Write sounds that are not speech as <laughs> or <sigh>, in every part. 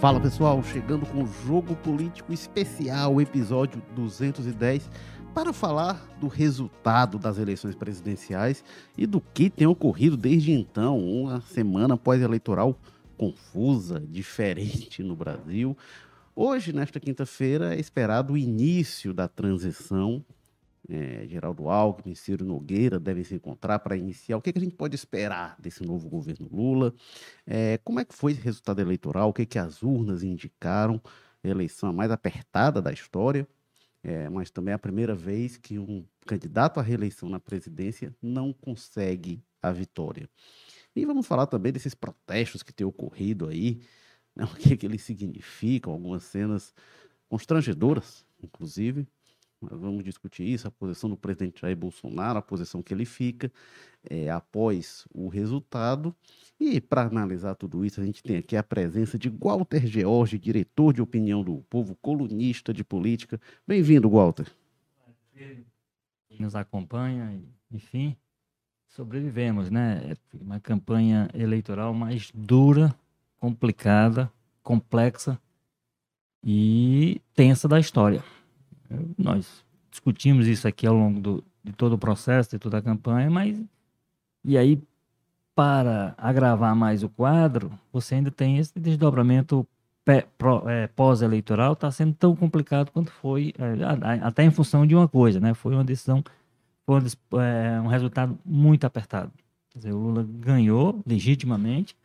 Fala pessoal, chegando com o Jogo Político Especial, episódio 210, para falar do resultado das eleições presidenciais e do que tem ocorrido desde então, uma semana pós-eleitoral confusa, diferente no Brasil. Hoje, nesta quinta-feira, é esperado o início da transição. É, Geraldo Alckmin, Ciro Nogueira devem se encontrar para iniciar. O que, que, a gente pode esperar desse novo governo Lula? É, como é que foi esse resultado eleitoral? O que, que as urnas indicaram? A eleição mais apertada da história, é, mas também é a primeira vez que um candidato à reeleição na presidência não consegue a vitória. E vamos falar também desses protestos que têm ocorrido aí, né, <laughs> o que, que eles significam, algumas cenas constrangedoras, inclusive. Vamos discutir isso, a posição do presidente Jair Bolsonaro, a posição que ele fica é, após o resultado. E para analisar tudo isso, a gente tem aqui a presença de Walter George, diretor de opinião do povo, colunista de política. Bem-vindo, Walter. Nos acompanha, enfim, sobrevivemos, né? É uma campanha eleitoral mais dura, complicada, complexa e tensa da história. Nós discutimos isso aqui ao longo do, de todo o processo, de toda a campanha, mas e aí para agravar mais o quadro, você ainda tem esse desdobramento é, pós-eleitoral, está sendo tão complicado quanto foi, é, até em função de uma coisa, né? Foi uma decisão, foi é, um resultado muito apertado. Quer dizer, o Lula ganhou legitimamente,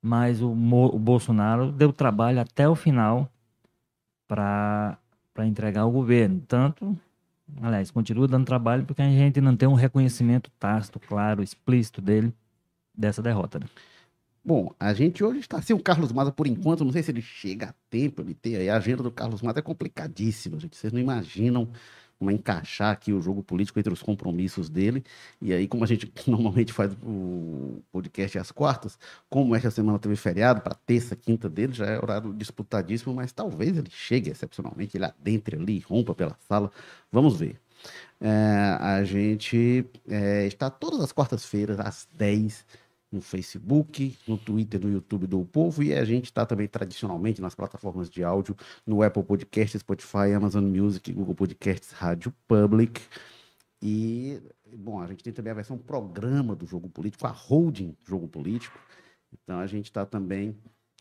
mas o, o Bolsonaro deu trabalho até o final para para entregar ao governo. Tanto, aliás, continua dando trabalho porque a gente não tem um reconhecimento tácito, claro, explícito dele dessa derrota. Né? Bom, a gente hoje está sem o Carlos Maza por enquanto, não sei se ele chega a tempo, ele tem aí, a agenda do Carlos Maza é complicadíssima, gente, vocês não imaginam como encaixar aqui o jogo político entre os compromissos dele. E aí, como a gente <laughs> normalmente faz o podcast às quartas, como esta semana teve feriado, para terça, quinta dele, já é horário disputadíssimo, mas talvez ele chegue excepcionalmente, ele adentre ali, rompa pela sala. Vamos ver. É, a gente é, está todas as quartas-feiras, às 10 no Facebook, no Twitter, no YouTube do Povo e a gente está também tradicionalmente nas plataformas de áudio, no Apple Podcasts, Spotify, Amazon Music, Google Podcasts, Rádio Public. E, bom, a gente tem também a versão programa do Jogo Político, a holding Jogo Político. Então a gente está também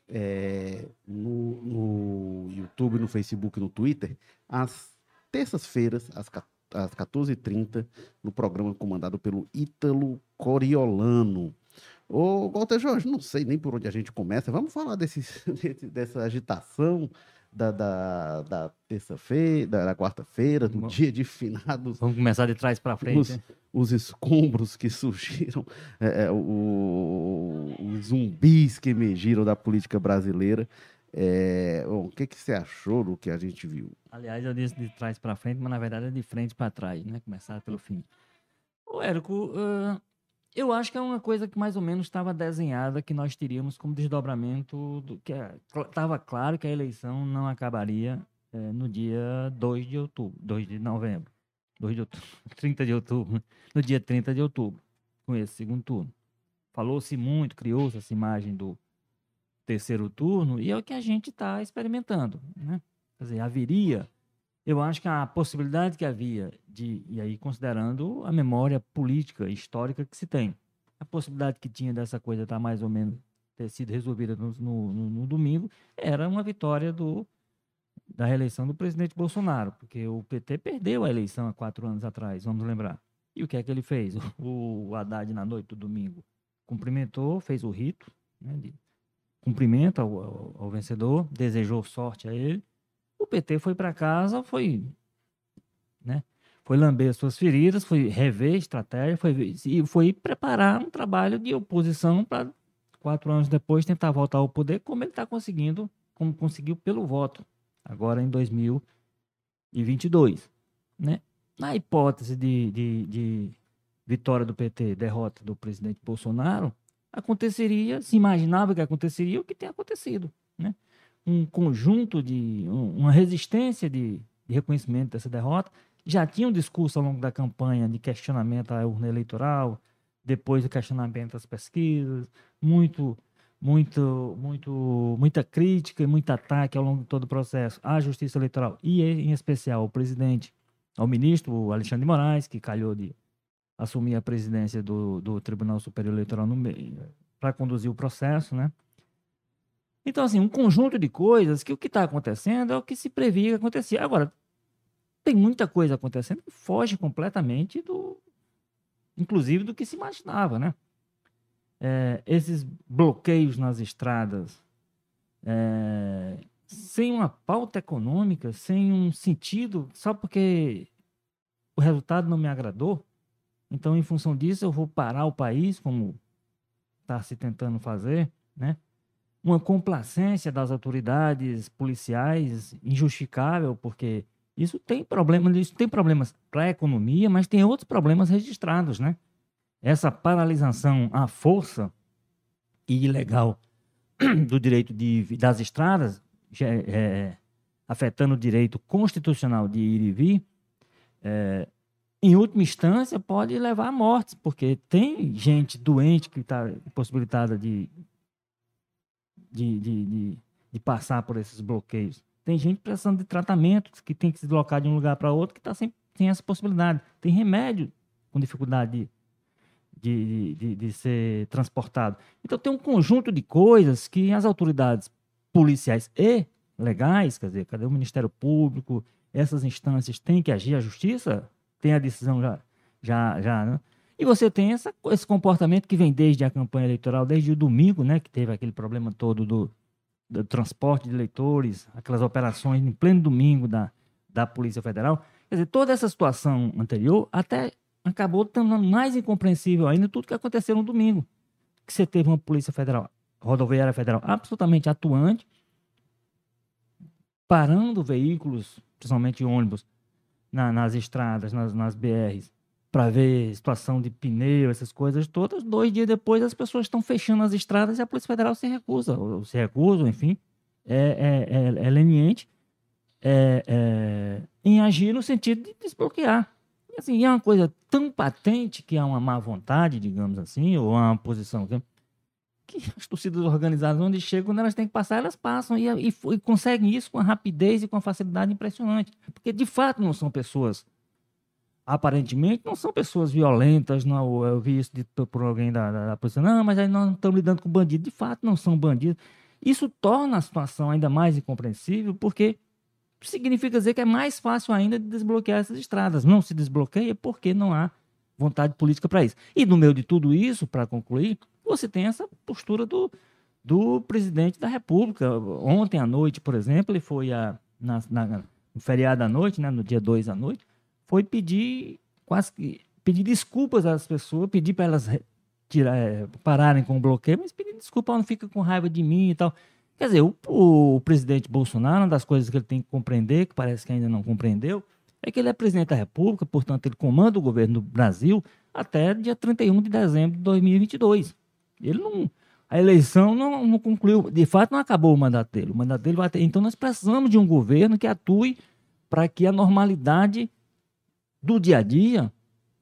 é, no, no YouTube, no Facebook, no Twitter, às terças-feiras, às, às 14h30, no programa comandado pelo Ítalo Coriolano. Ô, Walter Jorge, não sei nem por onde a gente começa. Vamos falar <laughs> desse, dessa agitação da, da, da terça-feira, da, da quarta-feira, do Vamos. dia de finados. Vamos começar de trás para frente. Os, né? os, escombros que surgiram, é, é, o, os zumbis que emergiram da política brasileira. É, bom, o que, que você achou do que a gente viu? Aliás, eu disse de trás para frente, mas na verdade é de frente para trás, né? Começar pelo fim. Ô, Érico, uh, eu acho que é uma coisa que mais ou menos estava desenhada que nós teríamos como desdobramento do que estava é, claro que a eleição não acabaria é, no dia 2 de outubro, 2 de novembro, 2 de outubro, <laughs> 30 de outubro, no dia 30 de outubro, com esse segundo turno. Falou-se muito, criou-se essa imagem do terceiro turno e é o que a gente está experimentando, né? Quer dizer, haveria eu acho que a possibilidade que havia de, e aí considerando a memória política histórica que se tem, a possibilidade que tinha dessa coisa estar mais ou menos ter sido resolvida no, no, no domingo, era uma vitória do, da reeleição do presidente Bolsonaro, porque o PT perdeu a eleição há quatro anos atrás, vamos lembrar. E o que é que ele fez? <laughs> O Haddad, na noite do domingo, cumprimentou, fez o rito, né, de cumprimento ao, ao, ao vencedor, desejou sorte a ele, o PT foi para casa, foi, né? Foi lamber as suas feridas, foi rever estratégia, foi e foi preparar um trabalho de oposição para quatro anos depois tentar voltar ao poder, como ele está conseguindo, como conseguiu pelo voto agora em 2022, né? Na hipótese de, de, de vitória do PT, derrota do presidente Bolsonaro, aconteceria, se imaginava que aconteceria o que tem acontecido, né? Um conjunto de uma resistência de, de, reconhecimento dessa derrota. Já tinha um discurso ao longo da campanha de questionamento à urna eleitoral, depois do questionamento das pesquisas, muito muito, muito, muita crítica e muito ataque ao longo de todo o processo à Justiça Eleitoral e, em especial, ao presidente, ao ministro Alexandre de Moraes, que calhou de assumir a presidência do, do Tribunal Superior Eleitoral para conduzir o processo, né? Então, assim, um conjunto de coisas que o que está acontecendo é o que se previa que acontecia. Agora, tem muita coisa acontecendo que foge completamente do, inclusive do que se imaginava, né? é, esses bloqueios nas estradas, é, sem uma pauta econômica, sem um sentido, só porque o resultado não me agradou. Então, em função disso, eu vou parar o país, como está se tentando fazer, né? Uma complacência das autoridades policiais injustificável, porque isso tem problemas, isso tem problemas para a economia, mas tem outros problemas registrados, né? essa paralisação à força e ilegal <clears throat> do direito de, das estradas, é, afetando o direito constitucional de ir e vir, é, em última instância pode levar a mortes, porque tem gente doente que está possibilitada de, de, de, de, de passar por esses bloqueios. Tem gente precisando de tratamento, que tem que se deslocar de um lugar para outro, que está sem, sem essa possibilidade. Tem remédio com dificuldade de, de, de, de ser transportado. Então tem um conjunto de coisas que as autoridades policiais e legais, quer dizer, cadê o Ministério Público, essas instâncias têm que agir, a justiça tem a decisão já, já, já né? E você tem essa, esse comportamento que vem desde a campanha eleitoral, desde o domingo, né, que teve aquele problema todo do, do transporte de eleitores, aquelas operações em pleno domingo da, da Polícia Federal. Quer dizer, toda essa situação anterior até acabou tornando mais incompreensível ainda tudo que aconteceu no domingo. Que você teve uma Polícia Federal, Rodoviária Federal absolutamente atuante, parando veículos, principalmente ônibus, na, nas estradas, nas, nas BRs, para ver situação de pneu, essas coisas todas. Dois dias depois, as pessoas estão fechando as estradas e a Polícia Federal se recusa, ou se recusa, enfim, é, é, é, é leniente é, é, em agir no sentido de desbloquear assim, é uma coisa tão patente que há uma má vontade, digamos assim, ou uma posição que, que as torcidas organizadas, onde chegam, quando elas têm que passar, elas passam e, e, e, conseguem isso com a rapidez e com a facilidade impressionante. Porque, de fato, não são pessoas, aparentemente, não são pessoas violentas. Não, eu vi isso dito por alguém da, da, da posição, não, mas aí nós não estamos lidando com bandidos. De fato, não são bandidos. Isso torna a situação ainda mais incompreensível, porque significa dizer que é mais fácil ainda de desbloquear essas estradas. Não se desbloqueia porque não há vontade política para isso. E no meio de tudo isso, para concluir, você tem essa postura do, do presidente da República. Ontem à noite, por exemplo, ele foi a, na, na, no feriado à noite, né, no dia 2 à noite, foi pedir quase que pedir desculpas às pessoas, pedir para elas tirar, é, pararem com o bloqueio, mas pedir desculpa, não fica com raiva de mim e tal. Quer dizer, o, o, presidente Bolsonaro, uma das coisas que ele tem que compreender, que parece que ainda não compreendeu, é que ele é presidente da República, portanto, ele comanda o governo do Brasil até dia 31 de dezembro de 2022. Ele não. A eleição não, não concluiu, de fato, não acabou o mandato dele. O mandato dele vai ter. Então, nós precisamos de um governo que atue para que a normalidade do dia a dia,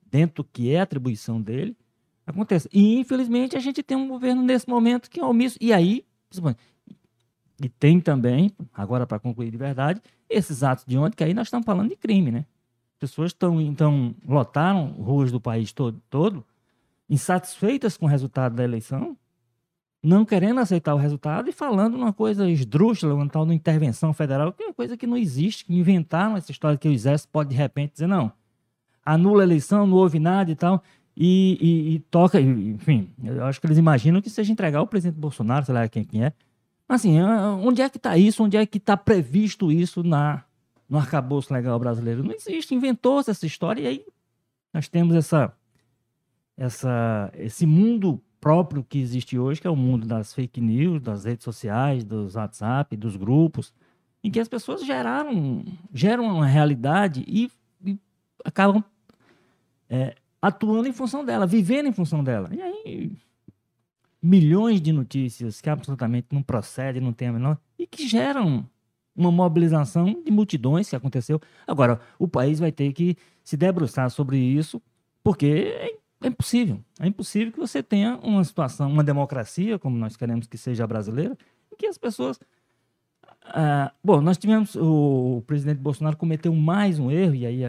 dentro que é a atribuição dele, aconteça. E, infelizmente, a gente tem um governo nesse momento que é omisso. E aí, e tem também, agora para concluir de verdade, esses atos de ontem, que aí nós estamos falando de crime, né? Pessoas estão, então, lotaram ruas do país todo, todo, insatisfeitas com o resultado da eleição, não querendo aceitar o resultado e falando uma coisa esdrúxula, uma tal de intervenção federal, que é uma coisa que não existe, que inventaram essa história que o exército pode de repente dizer, não, anula a eleição, não houve nada e tal, e, e, e toca, enfim, eu acho que eles imaginam que seja entregar o presidente Bolsonaro, sei lá quem, quem é, Assim, onde é que está isso? Onde é que está previsto isso na, no arcabouço legal brasileiro? Não existe, inventou-se essa história e aí nós temos essa, essa, esse mundo próprio que existe hoje, que é o mundo das fake news, das redes sociais, dos WhatsApp, dos grupos, em que as pessoas geraram, geram uma realidade e acabam é, atuando em função dela, vivendo em função dela. E aí milhões de notícias que absolutamente não procedem, não tem a menor, e que geram uma mobilização de multidões que aconteceu. Agora, o país vai ter que se debruçar sobre isso, porque é impossível. É impossível que você tenha uma situação, uma democracia, como nós queremos que seja a brasileira, em que as pessoas. Ah, bom, nós tivemos. O, presidente Bolsonaro cometeu mais um erro, e aí,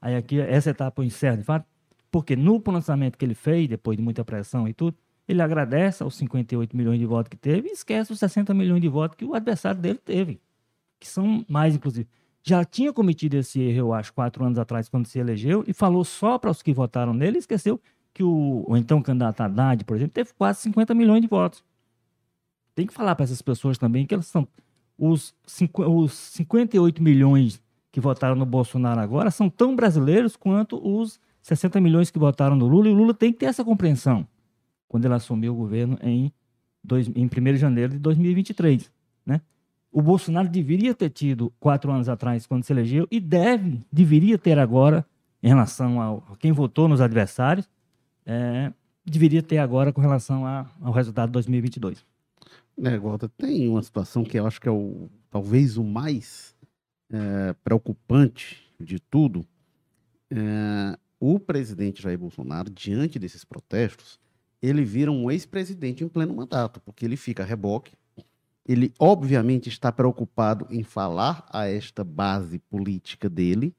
aí aqui essa etapa eu encerro de fato, porque no pronunciamento que ele fez, depois de muita pressão e tudo, ele agradece aos 58 milhões de votos que teve e esquece os 60 milhões de votos que o adversário dele teve, que são mais, inclusive. Já tinha cometido esse erro, eu acho, quatro anos atrás, quando se elegeu, e falou só para os que votaram nele, e esqueceu que o, o então candidato Haddad, por exemplo, teve quase 50 milhões de votos. Tem que falar para essas pessoas também que elas são. Os, os 58 milhões que votaram no Bolsonaro agora são tão brasileiros quanto os 60 milhões que votaram no Lula, e o Lula tem que ter essa compreensão quando ele assumiu o governo em, dois, em 1 de janeiro de 2023. Né? O Bolsonaro deveria ter tido quatro anos atrás, quando se elegeu, e deve, deveria ter agora, em relação ao, a quem votou nos adversários, é, deveria ter agora com relação a, ao resultado de 2022. É, Walter, tem uma situação que eu acho que é o, talvez o mais é, preocupante de tudo. É, o presidente Jair Bolsonaro, diante desses protestos, ele vira um ex-presidente em pleno mandato, porque ele fica a reboque. Ele, obviamente, está preocupado em falar a esta base política dele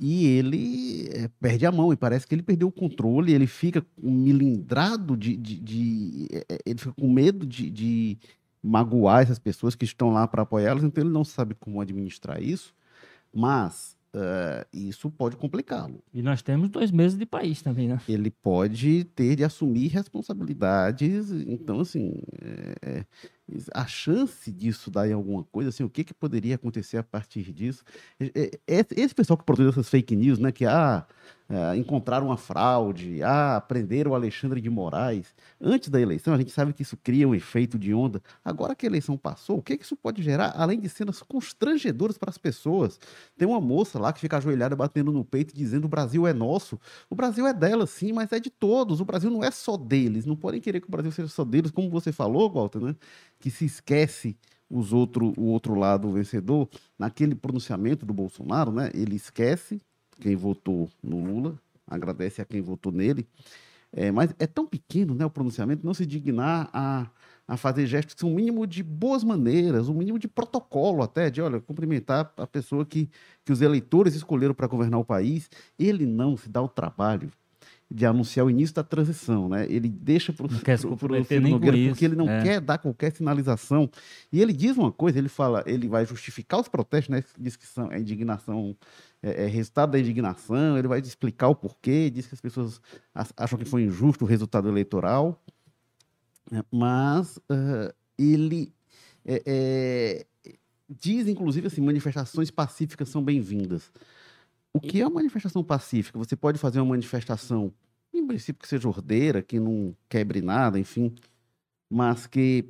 e ele é, perde a mão e parece que ele perdeu o controle. Ele fica milindrado de. de, de é, ele fica com medo de, de magoar essas pessoas que estão lá para apoiá-las, então ele não sabe como administrar isso. Mas Uh, isso pode complicá-lo. E nós temos dois meses de país também, né? Ele pode ter de assumir responsabilidades. Então, assim, é, a chance disso dar em alguma coisa, assim, o que, que poderia acontecer a partir disso? Esse pessoal que produz essas fake news, né, que ah, é, encontraram uma fraude, ah, prenderam o Alexandre de Moraes. Antes da eleição, a gente sabe que isso cria um efeito de onda. Agora que a eleição passou, o que, que isso pode gerar, além de cenas constrangedoras para as pessoas? Tem uma moça lá que fica ajoelhada batendo no peito dizendo o Brasil é nosso. O Brasil é dela, sim, mas é de todos. O Brasil não é só deles. Não podem querer que o Brasil seja só deles, como você falou, Walter, né? Que se esquece os outro, o outro lado vencedor, naquele pronunciamento do Bolsonaro, né? Ele esquece quem votou no Lula, agradece a quem votou nele. É, mas é tão pequeno né, o pronunciamento, não se dignar a, a fazer gestos que são um mínimo de boas maneiras, um mínimo de protocolo até, de olha, cumprimentar a pessoa que, que os eleitores escolheram para governar o país. Ele não se dá o trabalho de anunciar o início da transição, né? Ele deixa para o Ciro Nogueira porque ele não é. quer dar qualquer sinalização. E ele diz uma coisa, ele fala, ele vai justificar os protestos, né? Diz que são, é indignação é, é, resultado da indignação, ele vai explicar o porquê, diz que as pessoas acham que foi injusto o resultado eleitoral, né, mas uh, ele é, é, diz, inclusive, assim, manifestações pacíficas são bem-vindas. O que é uma manifestação pacífica? Você pode fazer uma manifestação, em princípio, que seja ordeira, que não quebre nada, enfim, mas que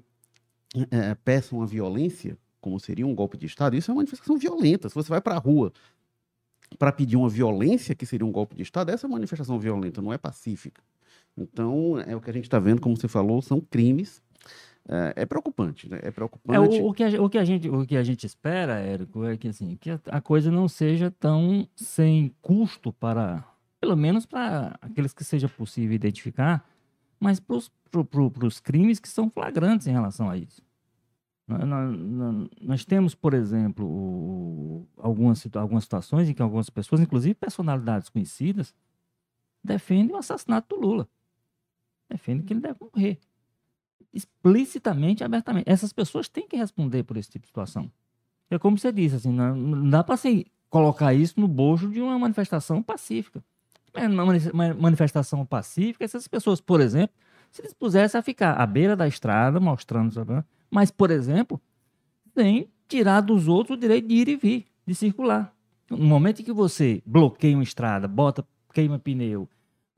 é, peçam a violência, como seria um golpe de Estado, isso é uma manifestação violenta. Se você vai para a rua para pedir uma violência, que seria um golpe de Estado, essa é manifestação violenta, não é pacífica. Então, é o que a gente está vendo, como você falou, são crimes. É, é preocupante, né? É preocupante. É, o, o, que a, o, que a, gente, o que a gente espera, Érico, é que, assim, que a coisa não seja tão sem custo para, pelo menos para aqueles que seja possível identificar, mas para os crimes que são flagrantes em relação a isso. Nós, nós temos, por exemplo, algumas, algumas situações em que algumas pessoas, inclusive personalidades conhecidas, defendem o assassinato do Lula. Defendem que ele deve morrer. Explicitamente, abertamente. Essas pessoas têm que responder por esse tipo de situação. É como você disse, assim, não, dá para assim, colocar isso no bojo de uma manifestação pacífica. Uma manifestação pacífica, essas pessoas, por exemplo, se eles pusessem a ficar à beira da estrada, mostrando mas, por exemplo, sem tirar dos outros o direito de ir e vir, de circular. No momento em que você bloqueia uma estrada, bota, queima pneu,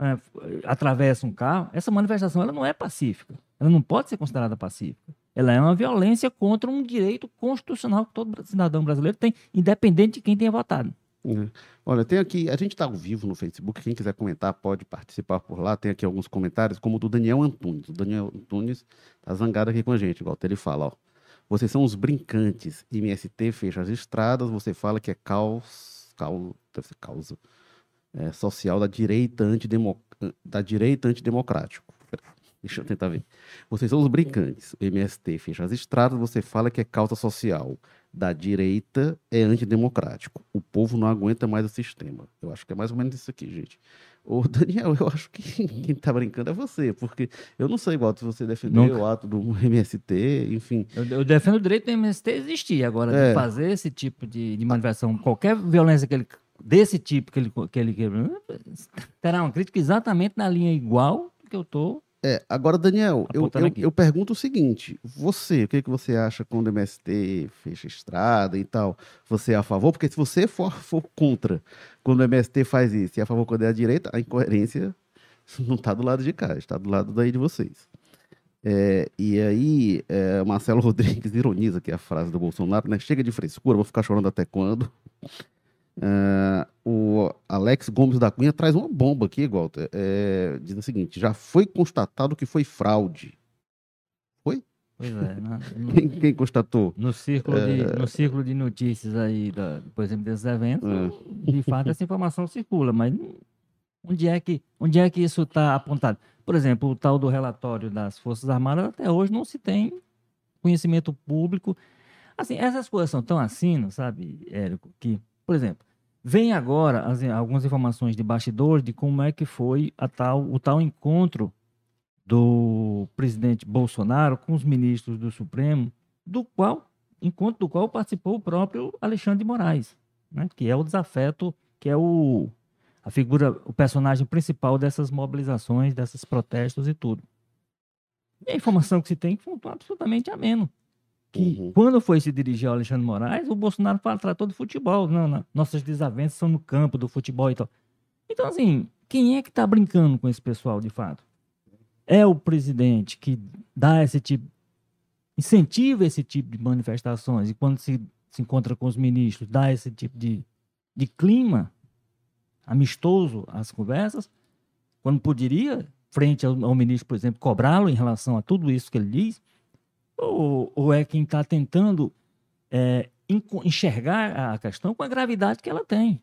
é, atravessa um carro, essa manifestação ela não é pacífica. Ela não pode ser considerada pacífica. Ela é uma violência contra um direito constitucional que todo cidadão brasileiro tem, independente de quem tenha votado. Uhum. Olha, tem aqui, a gente está ao vivo no Facebook, quem quiser comentar pode participar por lá, tem aqui alguns comentários, como o do Daniel Antunes. O Daniel Antunes está zangado aqui com a gente, igual ele fala, ó. Vocês são os brincantes, MST fecha as estradas, você fala que é caos, caos deve ser causa é, social da direita antidemocrática da direita antidemocrático. Deixa eu tentar ver. Vocês são os brincantes. O MST fecha as estradas, você fala que é causa social. Da direita é antidemocrático. O povo não aguenta mais o sistema. Eu acho que é mais ou menos isso aqui, gente. Ô, <laughs> Daniel, eu acho que <laughs> quem tá brincando é você, porque eu não sei igual se você defendeu Nunca. o ato do MST, enfim. Eu, eu, defendo o direito do MST existir. Agora, é. de fazer esse tipo de, de manifestação, qualquer violência que ele, desse tipo que ele, que ele terá uma crítica exatamente na linha igual que eu tô é, agora, Daniel, eu, eu, eu, pergunto o seguinte: você, o que, que você acha quando o MST fecha estrada e tal? Você é a favor? Porque se você for, for contra quando o MST faz isso e é a favor quando é a direita, a incoerência <laughs> não está do lado de cá, está do lado daí de vocês. É, e aí, é, Marcelo Rodrigues ironiza aqui a frase do Bolsonaro, né? Chega de frescura, vou ficar chorando até quando? Uh, o Alex Gomes da Cunha traz uma bomba aqui, Walter. É, diz o seguinte: já foi constatado que foi fraude. Foi? Pois é. Né? <laughs> No, quem, quem, constatou? No círculo, é... de, no círculo de notícias aí, da, por exemplo, desses eventos, é. de fato essa informação circula, mas onde é que, onde é que isso está apontado? Por exemplo, o tal do relatório das Forças Armadas, até hoje não se tem conhecimento público. Assim, essas coisas são tão assim, sabe, Érico, que por exemplo, vem agora as, algumas informações de bastidores de como é que foi tal, o tal encontro do presidente Bolsonaro com os ministros do Supremo, do qual encontro do qual participou o próprio Alexandre de Moraes, né, que é o desafeto, que é o a figura, o personagem principal dessas mobilizações, desses protestos e tudo. E a informação que se tem foi absolutamente ameno que uhum. quando foi se dirigir ao Alexandre Moraes, o Bolsonaro tratou de futebol. Não, não, nossas desavenças são no campo do futebol e tal. Então, assim, quem é que está brincando com esse pessoal de fato? É o presidente que dá esse tipo, incentiva esse tipo de manifestações e quando se, se encontra com os ministros, dá esse tipo de, de clima amistoso às conversas, quando poderia, frente ao, ao ministro, por exemplo, cobrá-lo em relação a tudo isso que ele diz ou, ou é quem está tentando é, enxergar a questão com a gravidade que ela tem?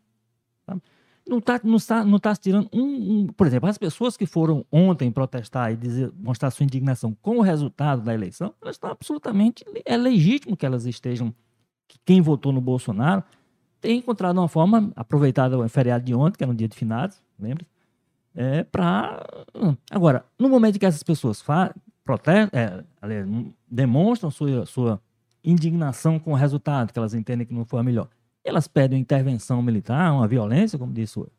Não está não tá, não tá se tirando um, um, Por exemplo, as pessoas que foram ontem protestar e dizer, mostrar sua indignação com o resultado da eleição, elas estão absolutamente. É legítimo que elas estejam. Que quem votou no Bolsonaro tem encontrado uma forma, aproveitada o feriado de ontem, que era um dia de finados, lembra? É, para. Agora, no momento que essas pessoas protestam, é, demonstram sua, sua indignação com o resultado, que elas entendem que não foi a melhor. Elas pedem uma intervenção militar, uma violência, como diz o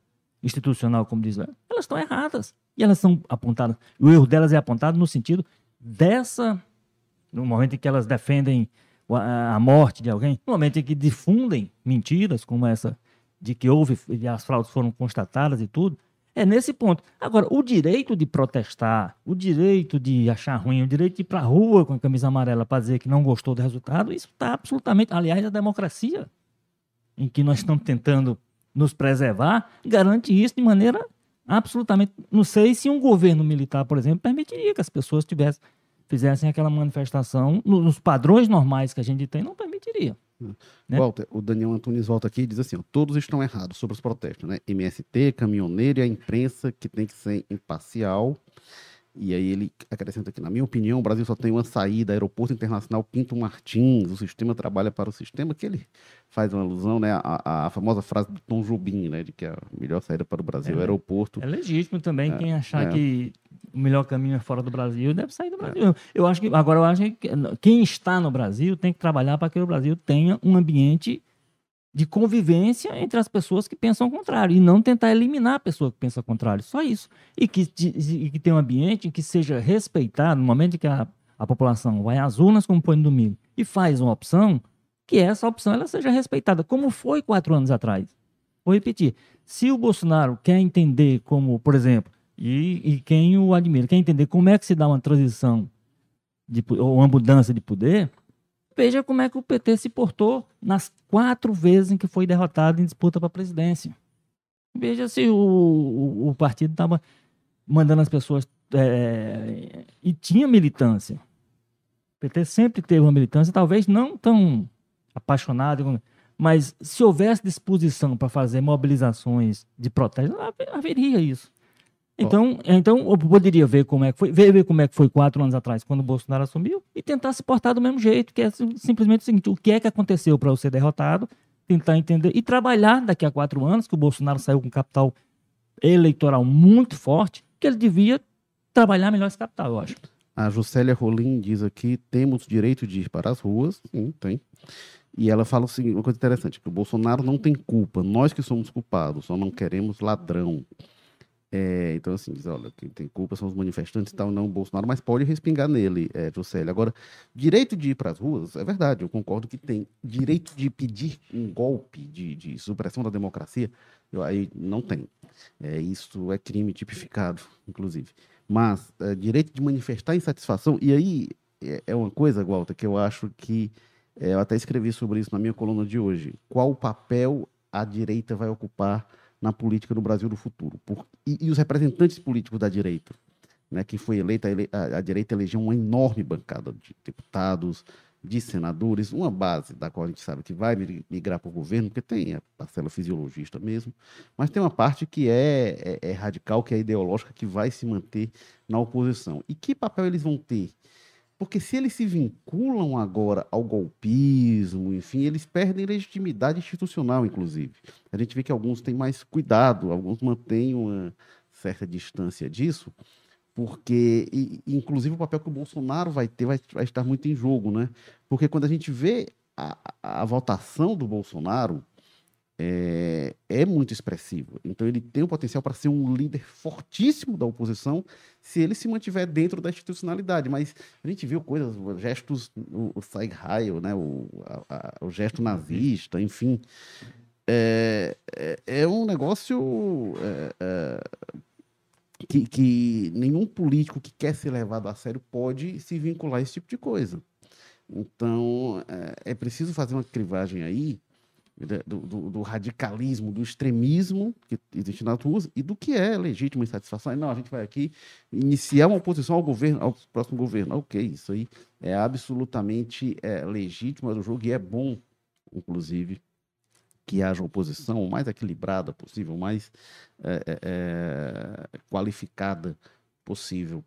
institucional, como diz elas estão erradas. E elas são apontadas. O erro delas é apontado no sentido dessa. No momento em que elas defendem a, morte de alguém, no momento em que difundem mentiras como essa de que houve as fraudes foram constatadas e tudo, é nesse ponto. Agora, o direito de protestar, o direito de achar ruim, o direito de ir para a rua com a camisa amarela para dizer que não gostou do resultado, isso está absolutamente. Aliás, a democracia, em que nós estamos tentando nos preservar, garante isso de maneira absolutamente. Não sei se um governo militar, por exemplo, permitiria que as pessoas tivessem, fizessem aquela manifestação nos padrões normais que a gente tem, não permitiria. Né? Walter, o Daniel Antunes volta aqui e diz assim: ó, todos estão errados sobre os protestos, né? MST, caminhoneiro e a imprensa que tem que ser imparcial. E aí ele acrescenta aqui, na minha opinião, o Brasil só tem uma saída, Aeroporto Internacional Pinto Martins, o sistema trabalha para o sistema, que ele faz uma alusão, né, a, a famosa frase do Tom Jobim, né, de que a melhor saída para o Brasil é, o aeroporto. É legítimo também é, quem achar é. que o melhor caminho é fora do Brasil, deve sair do é. Brasil. Eu acho que, agora eu acho que quem está no Brasil tem que trabalhar para que o Brasil tenha um ambiente de convivência entre as pessoas que pensam o contrário e não tentar eliminar a pessoa que pensa o contrário, só isso. E que, e que tenha um ambiente em que seja respeitado no momento em que a, a população vai às urnas, como foi no domingo, e faz uma opção, que essa opção ela seja respeitada, como foi quatro anos atrás. Vou repetir, se o Bolsonaro quer entender como, por exemplo, e, e quem o admira, quer entender como é que se dá uma transição de, ou uma mudança de poder, Veja como é que o PT se portou nas quatro vezes em que foi derrotado em disputa para a presidência. Veja se o, o, o partido estava mandando as pessoas. É, e tinha militância. O PT sempre teve uma militância, talvez não tão apaixonada, mas se houvesse disposição para fazer mobilizações de protesto, haveria isso. Então, então eu poderia ver como é que foi, ver, ver como é que foi quatro anos atrás, quando o Bolsonaro assumiu, e tentar se portar do mesmo jeito, que é simplesmente o seguinte: o que é que aconteceu para eu ser derrotado, tentar entender e trabalhar daqui a quatro anos, que o Bolsonaro saiu com capital eleitoral muito forte, que ele devia trabalhar melhor esse capital, eu acho. A Juscelia Rolim diz aqui: temos direito de ir para as ruas. Sim, tem. E ela fala o seguinte, uma coisa interessante, que o Bolsonaro não tem culpa, nós que somos culpados, só não queremos ladrão. É, então, assim, diz, olha, quem tem culpa são os manifestantes e tal, não o Bolsonaro, mas pode respingar nele, é, Juscelia. Agora, direito de ir para as ruas, é verdade, eu concordo que tem. Direito de pedir um golpe de, de supressão da democracia, eu, aí não tem. É, isso é crime tipificado, inclusive. Mas, é, direito de manifestar insatisfação, e aí é, é uma coisa, Walter, que eu acho que. É, eu até escrevi sobre isso na minha coluna de hoje. Qual papel a direita vai ocupar na política do Brasil do futuro. Por, e, e, os representantes políticos da direita, né, que foi eleita, a, a, direita elegeu uma enorme bancada de deputados, de senadores, uma base da qual a gente sabe que vai migrar para o governo, porque tem a parcela fisiologista mesmo, mas tem uma parte que é, é, é radical, que é ideológica, que vai se manter na oposição. E que papel eles vão ter? Porque se eles se vinculam agora ao golpismo, enfim, eles perdem legitimidade institucional, inclusive. A gente vê que alguns têm mais cuidado, alguns mantêm uma certa distância disso, porque, e, inclusive, o papel que o Bolsonaro vai ter vai, vai estar muito em jogo, né? Porque quando a gente vê a, a, a votação do Bolsonaro, é, é, muito expressivo. Então ele tem o potencial para ser um líder fortíssimo da oposição se ele se mantiver dentro da institucionalidade. Mas a gente viu coisas, gestos, o, o Saig né, o, o gesto nazista, enfim. É, é, é um negócio é, é, que, que nenhum político que quer ser levado a sério pode se vincular a esse tipo de coisa. Então é, é preciso fazer uma crivagem aí do, do, do, radicalismo, do extremismo que existe nas ruas e do que é legítima insatisfação. Não, a gente vai aqui iniciar uma oposição ao governo, ao próximo governo. Ok, isso aí é absolutamente é, legítimo do jogo e é bom, inclusive, que haja oposição o mais equilibrada possível, mais é, é, é qualificada possível.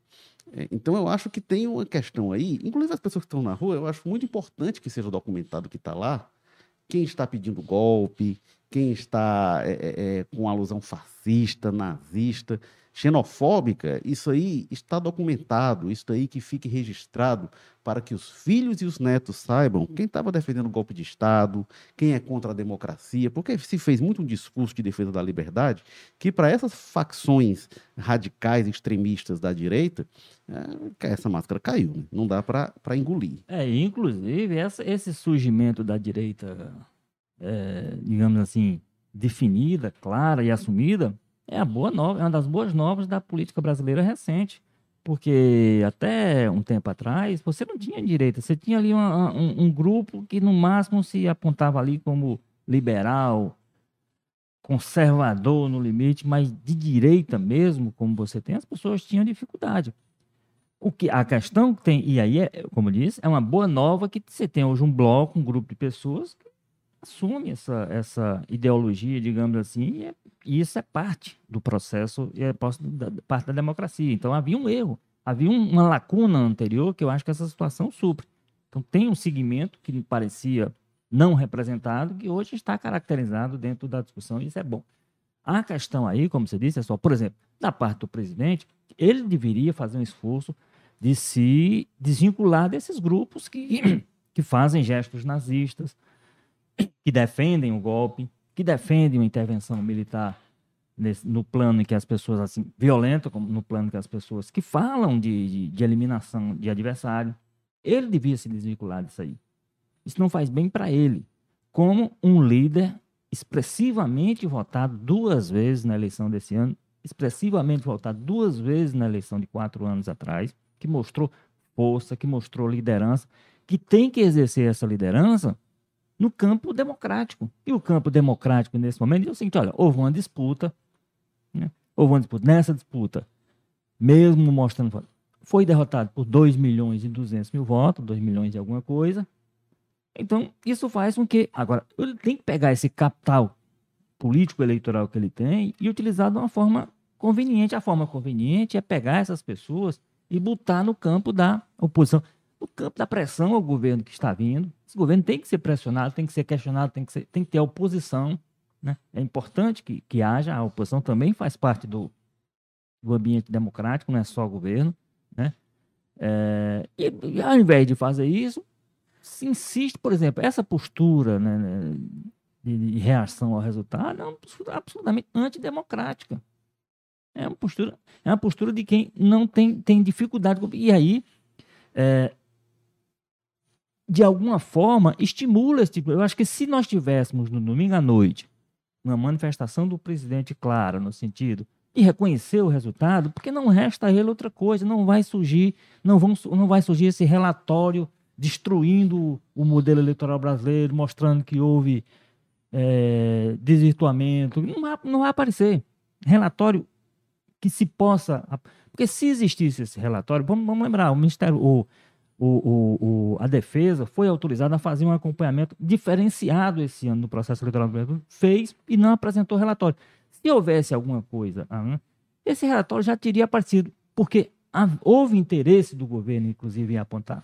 É, então, eu acho que tem uma questão aí, inclusive as pessoas que estão na rua, eu acho muito importante que seja documentado o que está lá, quem está pedindo golpe, quem está é, é, com alusão fascista, nazista, xenofóbica, isso aí está documentado, isso aí que fique registrado para que os filhos e os netos saibam quem estava defendendo o golpe de Estado, quem é contra a democracia, porque se fez muito um discurso de defesa da liberdade que para essas facções radicais, extremistas da direita, é, essa máscara caiu, né? não dá para engolir. É, inclusive, essa, esse surgimento da direita, é, digamos assim, definida, clara e assumida, é a boa nova, é uma das boas novas da política brasileira recente. Porque até um tempo atrás, você não tinha direita, você tinha ali uma, um, um, grupo que no máximo se apontava ali como liberal, conservador no limite, mas de direita mesmo, como você tem, as pessoas tinham dificuldade. O que a questão tem, e aí, é, como eu disse, é uma boa nova que você tem hoje um bloco, um grupo de pessoas que assume essa, essa ideologia, digamos assim, e, é, e isso é parte do processo e é parte da, democracia. Então havia um erro, havia um, uma lacuna anterior que eu acho que essa situação supre. Então tem um segmento que parecia não representado que hoje está caracterizado dentro da discussão e isso é bom. A questão aí, como você disse, é só, por exemplo, da parte do presidente, ele deveria fazer um esforço de se desvincular desses grupos que, <clears throat> que fazem gestos nazistas, que defendem o golpe, que defendem uma intervenção militar nesse, no plano em que as pessoas, assim, violenta, como no plano que as pessoas que falam de, de, de eliminação de adversário, ele devia se desvincular disso aí. Isso não faz bem para ele, como um líder expressivamente votado duas vezes na eleição desse ano, expressivamente votado duas vezes na eleição de quatro anos atrás, que mostrou força, que mostrou liderança, que tem que exercer essa liderança no campo democrático. E o campo democrático, nesse momento, é o seguinte: olha, houve uma disputa, né? houve uma disputa. Nessa disputa, mesmo mostrando. Foi derrotado por 2 milhões e 200 mil votos, 2 milhões e alguma coisa. Então, isso faz com que. Agora, ele tem que pegar esse capital político eleitoral que ele tem e utilizar de uma forma conveniente. A forma conveniente é pegar essas pessoas e botar no campo da oposição, no campo da pressão ao governo que está vindo. Esse governo tem que ser pressionado, tem que ser questionado, tem que, ser, tem que ter oposição. Né? É importante que, que haja, a oposição também faz parte do, do ambiente democrático, não é só o governo. Né? É, e, ao invés de fazer isso, se insiste, por exemplo, essa postura né, né de, de, reação ao resultado é uma absolutamente antidemocrática. É uma postura, é uma postura de quem não tem, tem dificuldade. E aí, é, de alguma forma, estimula esse tipo. Eu acho que se nós tivéssemos no domingo à noite uma manifestação do presidente clara, no sentido de reconhecer o resultado, porque não resta a ele outra coisa, não vai surgir, não, vão, não vai surgir esse relatório destruindo o modelo eleitoral brasileiro, mostrando que houve é, desvirtuamento. Não vai, não vai aparecer. Relatório que se possa. Porque se existisse esse relatório, vamos, vamos lembrar, o Ministério, o, o, o, a defesa foi autorizada a fazer um acompanhamento diferenciado esse ano no processo eleitoral do Brasil, fez e não apresentou relatório. Se houvesse alguma coisa, ah, esse relatório já teria aparecido, porque houve interesse do governo, inclusive, em apontar.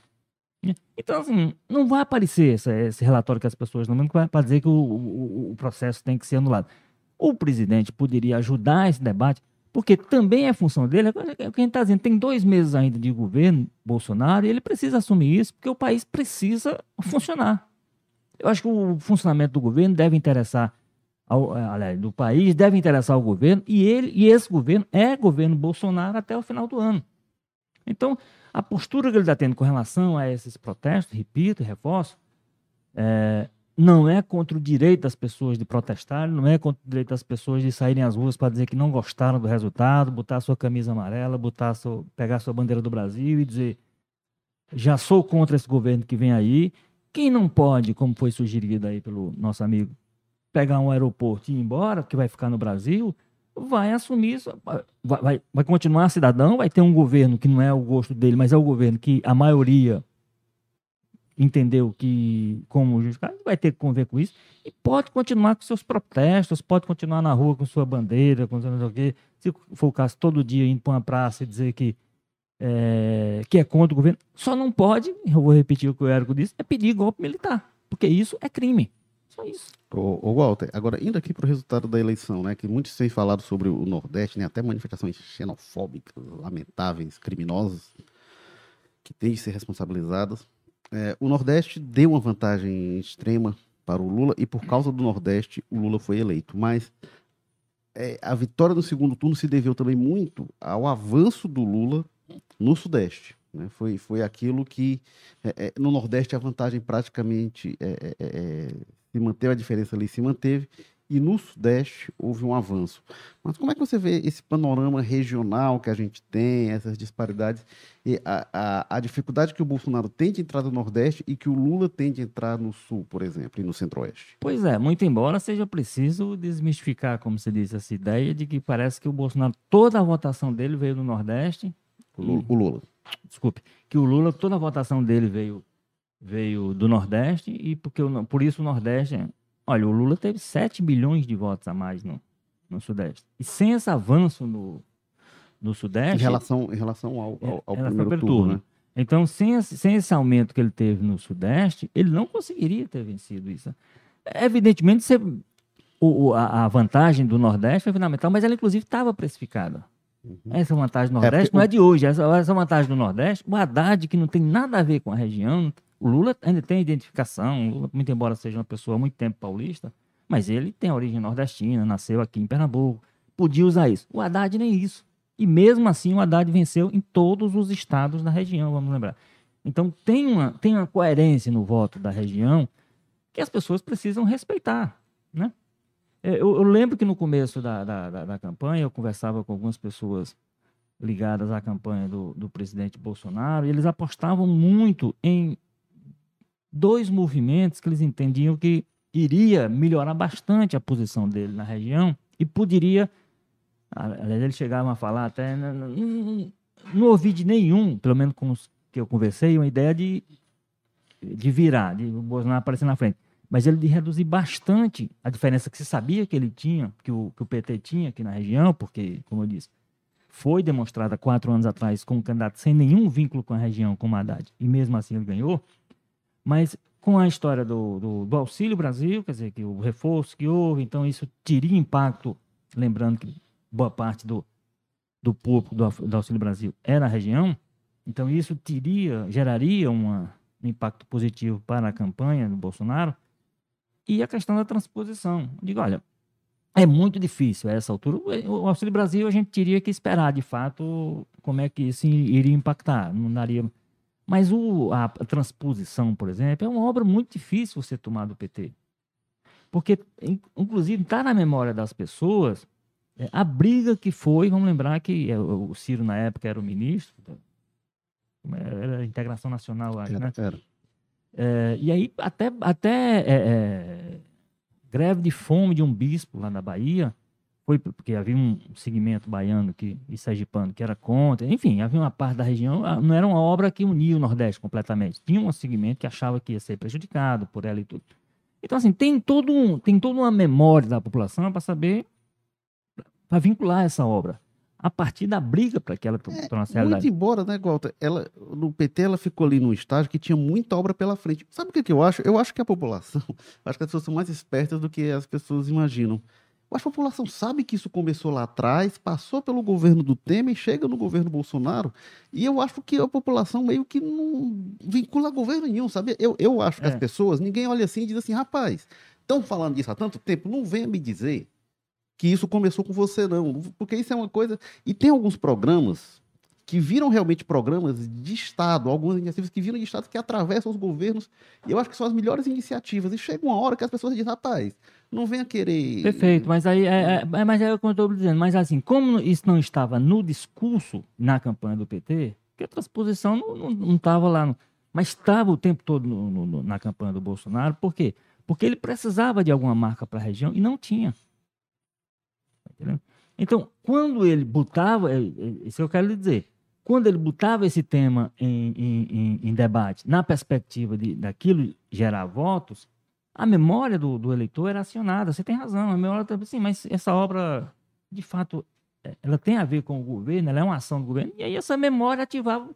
Então, assim, não vai aparecer esse, relatório que as pessoas não para dizer que o, o, o processo tem que ser anulado. O presidente poderia ajudar esse debate porque também é função dele, é o que a gente está dizendo, tem dois meses ainda de governo Bolsonaro e ele precisa assumir isso, porque o país precisa funcionar. Eu acho que o funcionamento do governo deve interessar, ao, eh, aliás, do país deve interessar ao governo, e, ele, e esse governo é governo Bolsonaro até o final do ano. Então, a postura que ele está tendo com relação a esses protestos, repito, reforço, é, não é contra o direito das pessoas de protestar, não é contra o direito das pessoas de saírem às ruas para dizer que não gostaram do resultado, botar sua camisa amarela, botar seu, pegar sua bandeira do Brasil e dizer já sou contra esse governo que vem aí. Quem não pode, como foi sugerido aí pelo nosso amigo, pegar um aeroporto e ir embora, que vai ficar no Brasil, vai assumir isso, vai, vai, vai continuar cidadão, vai ter um governo que não é o gosto dele, mas é o governo que a maioria entendeu que, como justificar, vai ter que conviver com isso e pode continuar com seus protestos, pode continuar na rua com sua bandeira, com não sei o quê. Se for o caso, todo dia indo para uma praça e dizer que é, que é contra o governo. Só não pode, eu vou repetir o que o Érico disse, é pedir golpe militar, porque isso é crime. Só isso. Ô, ô Walter, agora indo aqui para o resultado da eleição, né, que muitos têm falado sobre o Nordeste, né, até manifestações xenofóbicas, lamentáveis, criminosas, que têm de ser responsabilizadas. É, o Nordeste deu uma vantagem extrema para o Lula e por causa do Nordeste o Lula foi eleito. Mas é, a vitória no segundo turno se deveu também muito ao avanço do Lula no Sudeste. Né? Foi, foi aquilo que é, é no Nordeste a vantagem praticamente é, é, se manteve, a diferença ali se manteve e no Sudeste houve um avanço. Mas como é que você vê esse panorama regional que a gente tem, essas disparidades, e a, a, a, dificuldade que o Bolsonaro tem de entrar no Nordeste e que o Lula tem de entrar no Sul, por exemplo, e no Centro-Oeste? Pois é, muito embora seja preciso desmistificar, como você disse, essa ideia de que parece que o Bolsonaro, toda a votação dele veio do Nordeste. O Lula. E, o Lula. Desculpe, que o Lula, toda a votação dele veio veio do Nordeste e porque por isso o Nordeste Olha, o Lula teve 7 milhões de votos a mais no, no Sudeste. E sem esse avanço no, no Sudeste. Em relação, em relação ao, ao, ao primeiro turno, turno, né? Então, sem esse, sem esse aumento que ele teve no Sudeste, ele não conseguiria ter vencido isso. Evidentemente, você, o, a, a, vantagem do Nordeste foi fundamental, mas ela, inclusive, estava precificada. Uhum. Essa vantagem do é, Nordeste é, não é de hoje. Essa, essa vantagem do Nordeste, o Haddad, que não tem nada a ver com a região, o Lula ainda tem identificação, Lula, muito embora seja uma pessoa há muito tempo paulista, mas ele tem origem nordestina, nasceu aqui em Pernambuco, podia usar isso. O Haddad nem isso. E mesmo assim o Haddad venceu em todos os estados da região, vamos lembrar. Então tem uma, tem uma coerência no voto da região que as pessoas precisam respeitar, né? É, eu, eu lembro que no começo da, da, da, da, campanha eu conversava com algumas pessoas ligadas à campanha do, do presidente Bolsonaro e eles apostavam muito em dois movimentos que eles entendiam que iria melhorar bastante a posição dele na região e poderia. Aliás, eles chegavam a falar até. Não, não, não ouvi de nenhum, pelo menos com os que eu conversei, uma ideia de, de virar, de o Bolsonaro aparecer na frente. mas ele de reduzir bastante a diferença que se sabia que ele tinha, que o, que o PT tinha aqui na região, porque, como eu disse, foi demonstrada quatro anos atrás como candidato sem nenhum vínculo com a região, como Haddad, e mesmo assim ele ganhou. Mas com a história do, do, do, Auxílio Brasil, quer dizer, que o reforço que houve, então isso teria impacto, lembrando que boa parte do, do público do, do Auxílio Brasil é na região, então isso teria, geraria uma, um impacto positivo para a campanha do Bolsonaro. E a questão da transposição. Eu digo, olha, é muito difícil a essa altura. O Auxílio Brasil a gente teria que esperar, de fato, como é que isso iria impactar. Não daria mas o, a, a transposição, por exemplo, é uma obra muito difícil você tomar do PT. Porque, inclusive, está na memória das pessoas é, a briga que foi, vamos lembrar que é, o Ciro, na época, era o ministro, era a integração nacional, acho, era, né? Era. É, e aí, até, até é, é, greve de fome de um bispo lá na Bahia, foi porque havia um segmento baiano que, e sergipano que era contra, enfim, havia uma parte da região, ah, não era uma obra que unia o Nordeste completamente, tinha um segmento que achava que ia ser prejudicado por ela e tudo. Então, assim, tem, todo um, tem toda uma memória da população para saber, para vincular essa obra, a partir da briga para que ela é, tornasse realidade. Muito embora, né, Walter, ela, no PT ela ficou ali num estágio que tinha muita obra pela frente. Sabe o que, que eu acho? Eu acho que a população, <laughs> acho que as pessoas são mais espertas do que as pessoas imaginam. A população sabe que isso começou lá atrás, passou pelo governo do Temer, chega no governo Bolsonaro, e eu acho que a população meio que não vincula governo nenhum, sabe? Eu, eu acho que é. as pessoas, ninguém olha assim e diz assim, rapaz, estão falando disso há tanto tempo, não venha me dizer que isso começou com você, não. Porque isso é uma coisa. E tem alguns programas que viram realmente programas de Estado, algumas iniciativas que viram de Estado que atravessam os governos, e eu acho que são as melhores iniciativas. E chega uma hora que as pessoas dizem, rapaz, não venha querer. Perfeito, mas aí é, é, é mas é o que eu estou dizendo. Mas assim, como isso não estava no discurso na campanha do PT, que a transposição não estava lá, no, mas estava o tempo todo no, no, na campanha do Bolsonaro, por quê? Porque ele precisava de alguma marca para a região e não tinha. Entendeu? Então, quando ele botava, é, é, isso eu quero lhe dizer, quando ele botava esse tema em, em, em debate, na perspectiva de daquilo gerar votos, a memória do, do eleitor era acionada. Você tem razão, a memória também, sim, mas essa obra, de fato, é, ela tem a ver com o governo, ela é uma ação do governo, e aí essa memória ativava,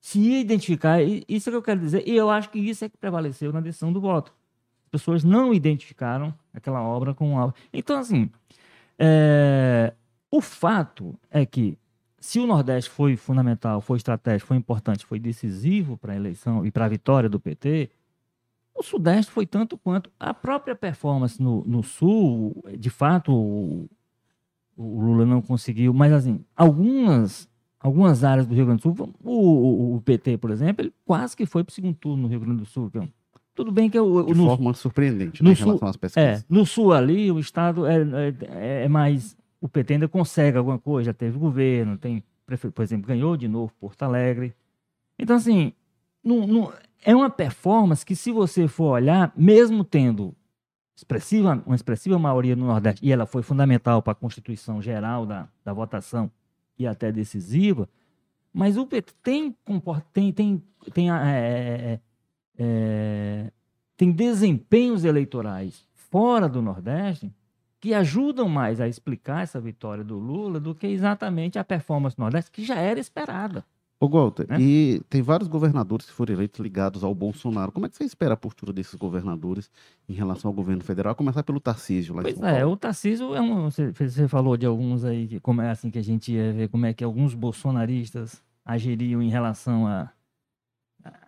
se identificar, isso é o que eu quero dizer, e eu acho que isso é que prevaleceu na decisão do voto. As pessoas não identificaram aquela obra com algo. Então, assim, é, o fato é que se o Nordeste foi fundamental, foi estratégico, foi importante, foi decisivo para a eleição e para a vitória do PT, o Sudeste foi tanto quanto a própria performance no, no Sul, de fato, o, o, Lula não conseguiu, mas assim, algumas, algumas áreas do Rio Grande do Sul, o, o, o PT, por exemplo, ele quase que foi para o segundo turno no Rio Grande do Sul. Então, tudo bem que eu, de no, forma surpreendente né, em relação às pesquisas. É, no Sul ali, o Estado é, é, é mais. O PT ainda consegue alguma coisa, já teve governo, tem, por exemplo, ganhou de novo Porto Alegre. Então, assim, não, não, é uma performance que, se você for olhar, mesmo tendo expressiva, uma expressiva maioria no Nordeste, e ela foi fundamental para a constituição geral da, da votação e até decisiva, mas o PT tem, tem, tem, tem, é, é, é, tem desempenhos eleitorais fora do Nordeste que ajudam mais a explicar essa vitória do Lula do que exatamente a performance do Nordeste, que já era esperada. Ô, Walter, né? e tem vários governadores que foram eleitos ligados ao Bolsonaro. Como é que você espera a postura desses governadores em relação ao governo federal? começar pelo Tarcísio lá pois em São é, o Tarcísio é um. Você, falou de alguns aí, que, como é assim que a gente ia ver como é que alguns bolsonaristas agiriam em relação a,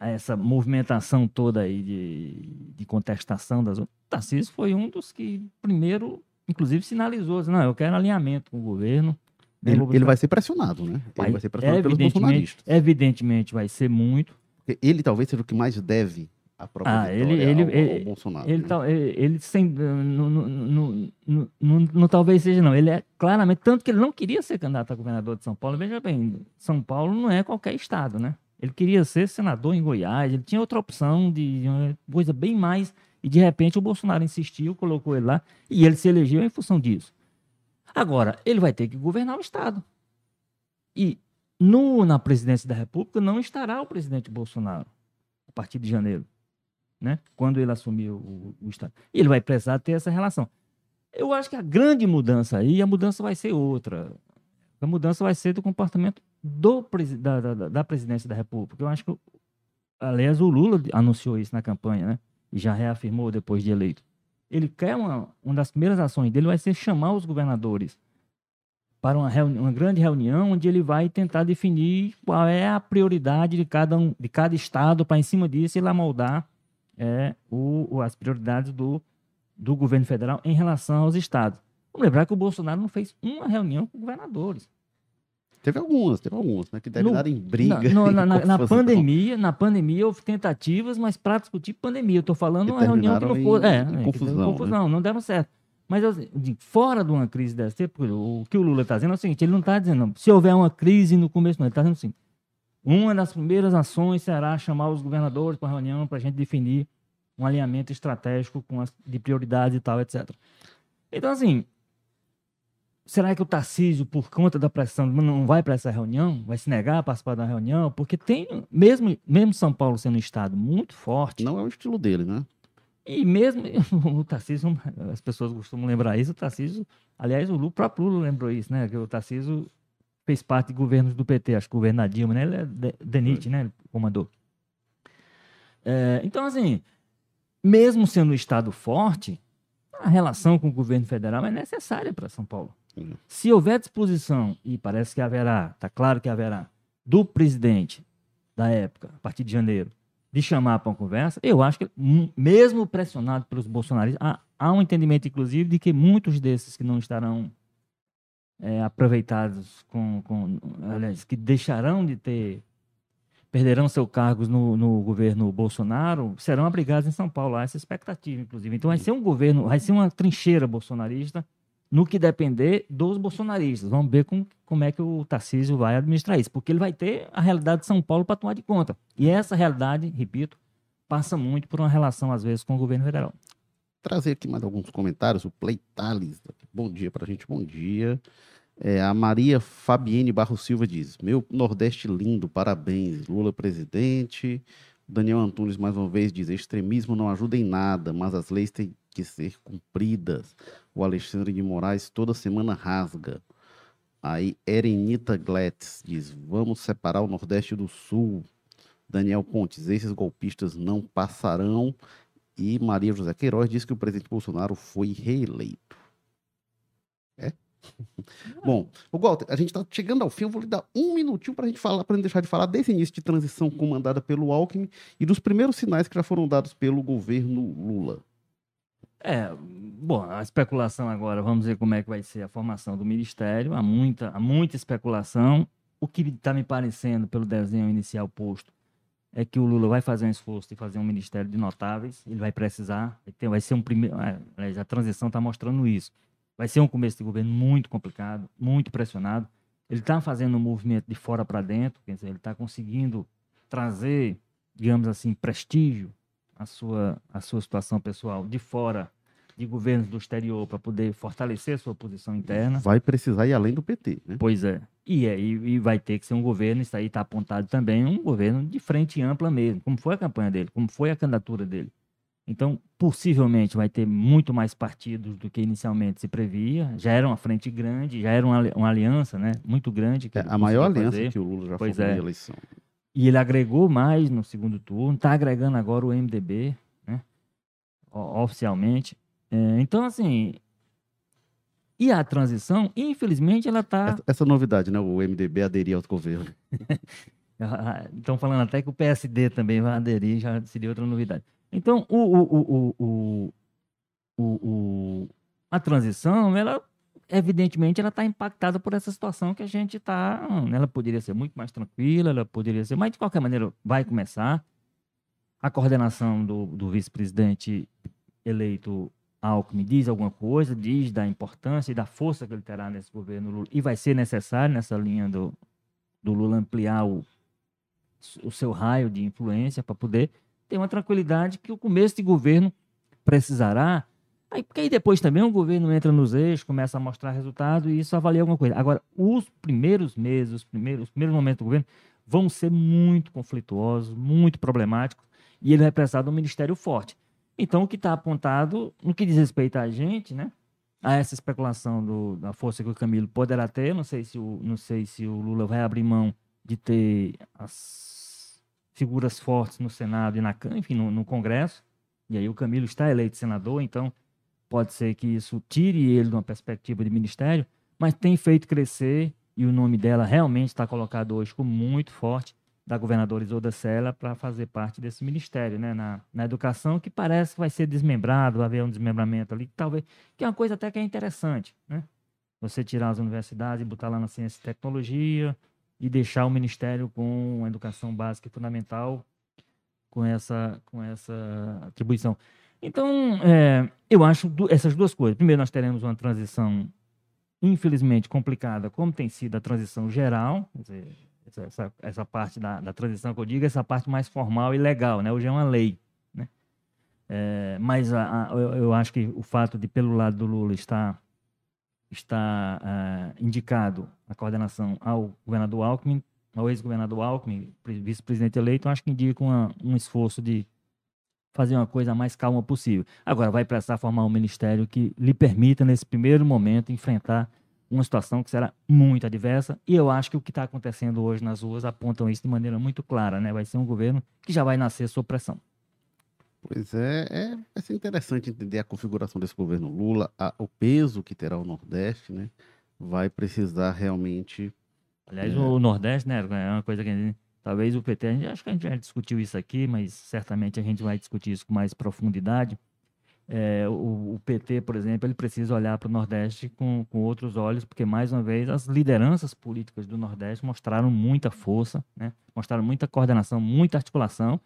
a essa movimentação toda aí de, de contestação das outras. O Tarcísio foi um dos que primeiro, inclusive, sinalizou: não, eu quero alinhamento com o governo ele, ele, vai ser pressionado, né? Vai, ele vai ser pressionado pelos bolsonaristas. Evidentemente vai ser muito. Ele talvez seja o que mais deve a própria ah, ele, ele, ao, ele, ao Bolsonaro. Ele, né? ele, ele sem, não, não, não, não, talvez seja não. Ele é claramente, tanto que ele não queria ser candidato a governador de São Paulo. Veja bem, São Paulo não é qualquer estado, né? Ele queria ser senador em Goiás, ele tinha outra opção de coisa bem mais. E de repente o Bolsonaro insistiu, colocou ele lá, e ele se elegeu em função disso. Agora, ele vai ter que governar o Estado. E no, na presidência da República não estará o presidente Bolsonaro a partir de janeiro. né? Quando ele assumiu o, o Estado. Ele vai precisar ter essa relação. Eu acho que a grande mudança aí, a mudança vai ser outra. A mudança vai ser do comportamento do, da, da, da presidência da República. Eu acho que, aliás, o Lula anunciou isso na campanha, né? E já reafirmou depois de eleito. Ele quer uma, uma das primeiras ações dele vai ser chamar os governadores para uma, uma grande reunião onde ele vai tentar definir qual é a prioridade de cada, um, de cada estado para, em cima disso, ele amoldar é, o, as prioridades do, do governo federal em relação aos estados. Vamos lembrar que o Bolsonaro não fez uma reunião com governadores. Teve algumas, teve algumas, né? Que devem em briga. Na, <laughs> na, na, na pandemia, na pandemia houve tentativas, mas para discutir pandemia. Eu estou falando uma reunião que não foi. É, confusão. confusão, né? não deram certo. Mas fora de uma crise dessa, o que o Lula está dizendo é o seguinte: ele não está dizendo, se houver uma crise no começo, não, ele está dizendo assim. Uma das primeiras ações será chamar os governadores para reunião para a gente definir um alinhamento estratégico com as, de prioridade e tal, etc. Então, assim, será que o Tarcísio, por conta da pressão, não vai para essa reunião? Vai se negar a participar da reunião? Porque tem, mesmo, mesmo São Paulo sendo um estado muito forte. Não é o estilo dele, né? E mesmo <laughs> o Tarcísio, as pessoas costumam lembrar isso, o Tarcísio, aliás, o, Lula, o próprio Lula lembrou isso, né? Que o Tarcísio fez parte de governos do PT, acho que o governo da Dilma, né? Ele é DENIT, né? Ele comandou. É, então, assim, mesmo sendo um Estado forte, a relação com o governo federal é necessária para São Paulo. Se houver disposição, e parece que haverá, está claro que haverá, do presidente da época, a partir de janeiro, de chamar para uma conversa, eu acho que, mesmo pressionado pelos bolsonaristas, há, há um entendimento, inclusive, de que muitos desses que não estarão é, aproveitados com, com. Aliás, que deixarão de ter. perderão seus cargos no, no governo Bolsonaro, serão abrigados em São Paulo. Há essa expectativa, inclusive. Então, vai ser um governo, vai ser uma trincheira bolsonarista no que depender dos bolsonaristas. Vamos ver como, como é que o Tarcísio vai administrar isso, porque ele vai ter a realidade de São Paulo para tomar de conta. E essa realidade, repito, passa muito por uma relação, às vezes, com o governo federal. Trazer aqui mais alguns comentários. O Play Thales, bom dia para a gente, bom dia. É, a Maria Fabienne Barro Silva diz: Meu Nordeste lindo, parabéns. Lula presidente. Daniel Antunes, mais uma vez, diz: extremismo não ajuda em nada, mas as leis têm que ser cumpridas. O Alexandre de Moraes toda semana rasga. Aí Erenita Gletz diz: vamos separar o Nordeste do Sul. Daniel Pontes, esses golpistas não passarão. E Maria José Queiroz diz que o presidente Bolsonaro foi reeleito. É? <laughs> Bom, o Walter, a gente está chegando ao fim. Eu vou lhe dar um minutinho para a gente falar, para não deixar de falar desse início de transição comandada pelo Alckmin e dos primeiros sinais que já foram dados pelo governo Lula. É, bom, a especulação agora, vamos ver como é que vai ser a formação do ministério. Há muita, há muita especulação. O que está me parecendo pelo desenho inicial posto é que o Lula vai fazer um esforço de fazer um ministério de notáveis. Ele vai precisar, vai ser um primeiro. É, a transição está mostrando isso. Vai ser um começo de governo muito complicado, muito pressionado. Ele está fazendo um movimento de fora para dentro, quer dizer, ele está conseguindo trazer, digamos assim, prestígio a sua, a sua situação pessoal de fora de governos do exterior para poder fortalecer a sua posição interna. Vai precisar ir além do PT, né? Pois é. E, é, e, e vai ter que ser um governo, isso aí está apontado também, um governo de frente ampla mesmo, como foi a campanha dele, como foi a candidatura dele. Então, possivelmente vai ter muito mais partidos do que inicialmente se previa. Já era uma frente grande, já era uma, uma aliança né, muito grande. É, a maior aliança fazer. que o Lula já pois formou é. na eleição. E ele agregou mais no segundo turno, está agregando agora o MDB, né? oficialmente. É, então, assim. E a transição, infelizmente, ela está. Essa, essa, novidade, né? O MDB aderir ao governo. <laughs> Estão falando até que o PSD também vai aderir, já seria outra novidade. Então, o, o, o, o, o a transição, ela evidentemente, ela está impactada por essa situação que a gente está. Ela poderia ser muito mais tranquila, ela poderia ser, mas de qualquer maneira vai começar. A coordenação do, do vice-presidente eleito Alckmin diz alguma coisa, diz da importância e da força que ele terá nesse governo Lula, e vai ser necessário nessa linha do, do Lula ampliar o, o seu raio de influência para poder ter uma tranquilidade que o começo de governo precisará Aí, porque aí depois também o governo entra nos eixos, começa a mostrar resultado e isso avalia alguma coisa. Agora, os primeiros meses, os primeiros, os primeiros momentos do governo vão ser muito conflituosos, muito problemáticos. E ele vai precisar de um ministério forte. Então, o que está apontado, no que diz respeito a gente, né? A essa especulação do, da força que o Camilo poderá ter, não sei se o, não sei se o Lula vai abrir mão de ter as figuras fortes no Senado e na enfim, no, no Congresso. E aí o Camilo está eleito senador, então pode ser que isso tire ele de uma perspectiva de ministério, mas tem feito crescer e o nome dela realmente está colocado hoje como muito forte da governadora Isolda Sela para fazer parte desse ministério, né, na, na educação, que parece que vai ser desmembrado, vai haver um desmembramento ali, talvez, que é uma coisa até que é interessante, né? Você tirar as universidades e botar lá na ciência e tecnologia e deixar o ministério com a educação básica e fundamental com essa, com essa atribuição. Então, é, eu acho essas duas coisas. Primeiro, nós teremos uma transição, infelizmente, complicada, como tem sido a transição geral, dizer, essa, essa parte da, da transição que eu digo, essa parte mais formal e legal, né? Hoje é uma lei, né? É, mas a, a, eu, eu, acho que o fato de, pelo lado do Lula, estar, estar uh, indicado a coordenação ao governador Alckmin, ao ex-governador Alckmin, vice-presidente eleito, acho que indica uma, um esforço de fazer uma coisa mais calma possível. Agora, vai precisar formar um ministério que lhe permita, nesse primeiro momento, enfrentar uma situação que será muito adversa, e eu acho que o que está acontecendo hoje nas ruas apontam isso de maneira muito clara, né? Vai ser um governo que já vai nascer sob pressão. Pois é, é, vai ser interessante entender a configuração desse governo Lula, a, o peso que terá o Nordeste, né? Vai precisar realmente. Aliás, é... o Nordeste, né? É uma coisa que talvez o PT, gente, acho que a gente já discutiu isso aqui, mas certamente a gente vai discutir isso com mais profundidade. É, o, o, PT, por exemplo, ele precisa olhar para o Nordeste com, com outros olhos, porque, mais uma vez, as lideranças políticas do Nordeste mostraram muita força, né? mostraram muita coordenação, muita articulação,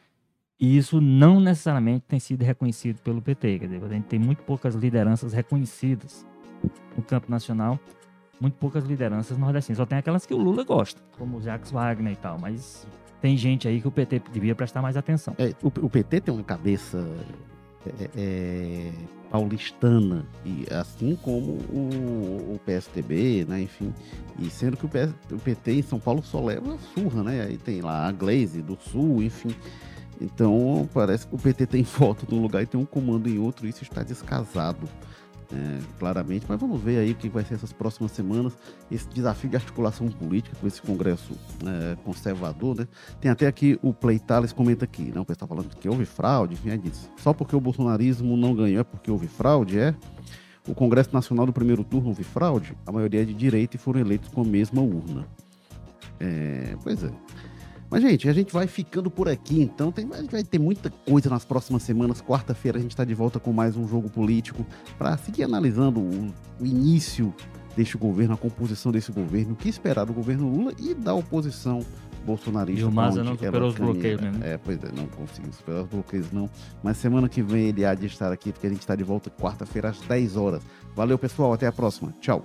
e isso não necessariamente tem sido reconhecido pelo PT. Quer dizer, a gente tem muito poucas lideranças reconhecidas no campo nacional, muito poucas lideranças nordestinas. Só tem aquelas que o Lula gosta, como o Jacques Wagner e tal, mas tem gente aí que o PT devia prestar mais atenção. É, o, o PT tem uma cabeça é, é, paulistana, e assim como o, o, PSTB, né, enfim, e sendo que o, PS, o, PT em São Paulo só leva surra, né, aí tem lá a Glaze do Sul, enfim, então parece que o PT tem <laughs> foto num lugar e tem um comando em outro, e isso está descasado é, claramente, mas vamos ver aí o que vai ser essas próximas semanas, esse desafio de articulação política com esse Congresso é, conservador, né? Tem até aqui o Pleitales comenta aqui, né? o pessoal tá falando que houve fraude, é disso. Só porque o bolsonarismo não ganhou é porque houve fraude, é? O Congresso Nacional do primeiro turno houve fraude? A maioria é de direita e foram eleitos com a mesma urna. É, pois é. Mas, gente, a gente vai ficando por aqui, então tem, a gente vai ter muita coisa nas próximas semanas. Quarta-feira a gente está de volta com mais um jogo político para seguir analisando o, o, início deste governo, a composição desse governo, o que esperar do governo Lula e da oposição bolsonarista. E o Maza não superou os bloqueios mesmo. É, pois é, não conseguiu superar os bloqueios não. Mas semana que vem ele há de estar aqui, porque a gente está de volta quarta-feira às 10 horas. Valeu, pessoal, até a próxima. Tchau.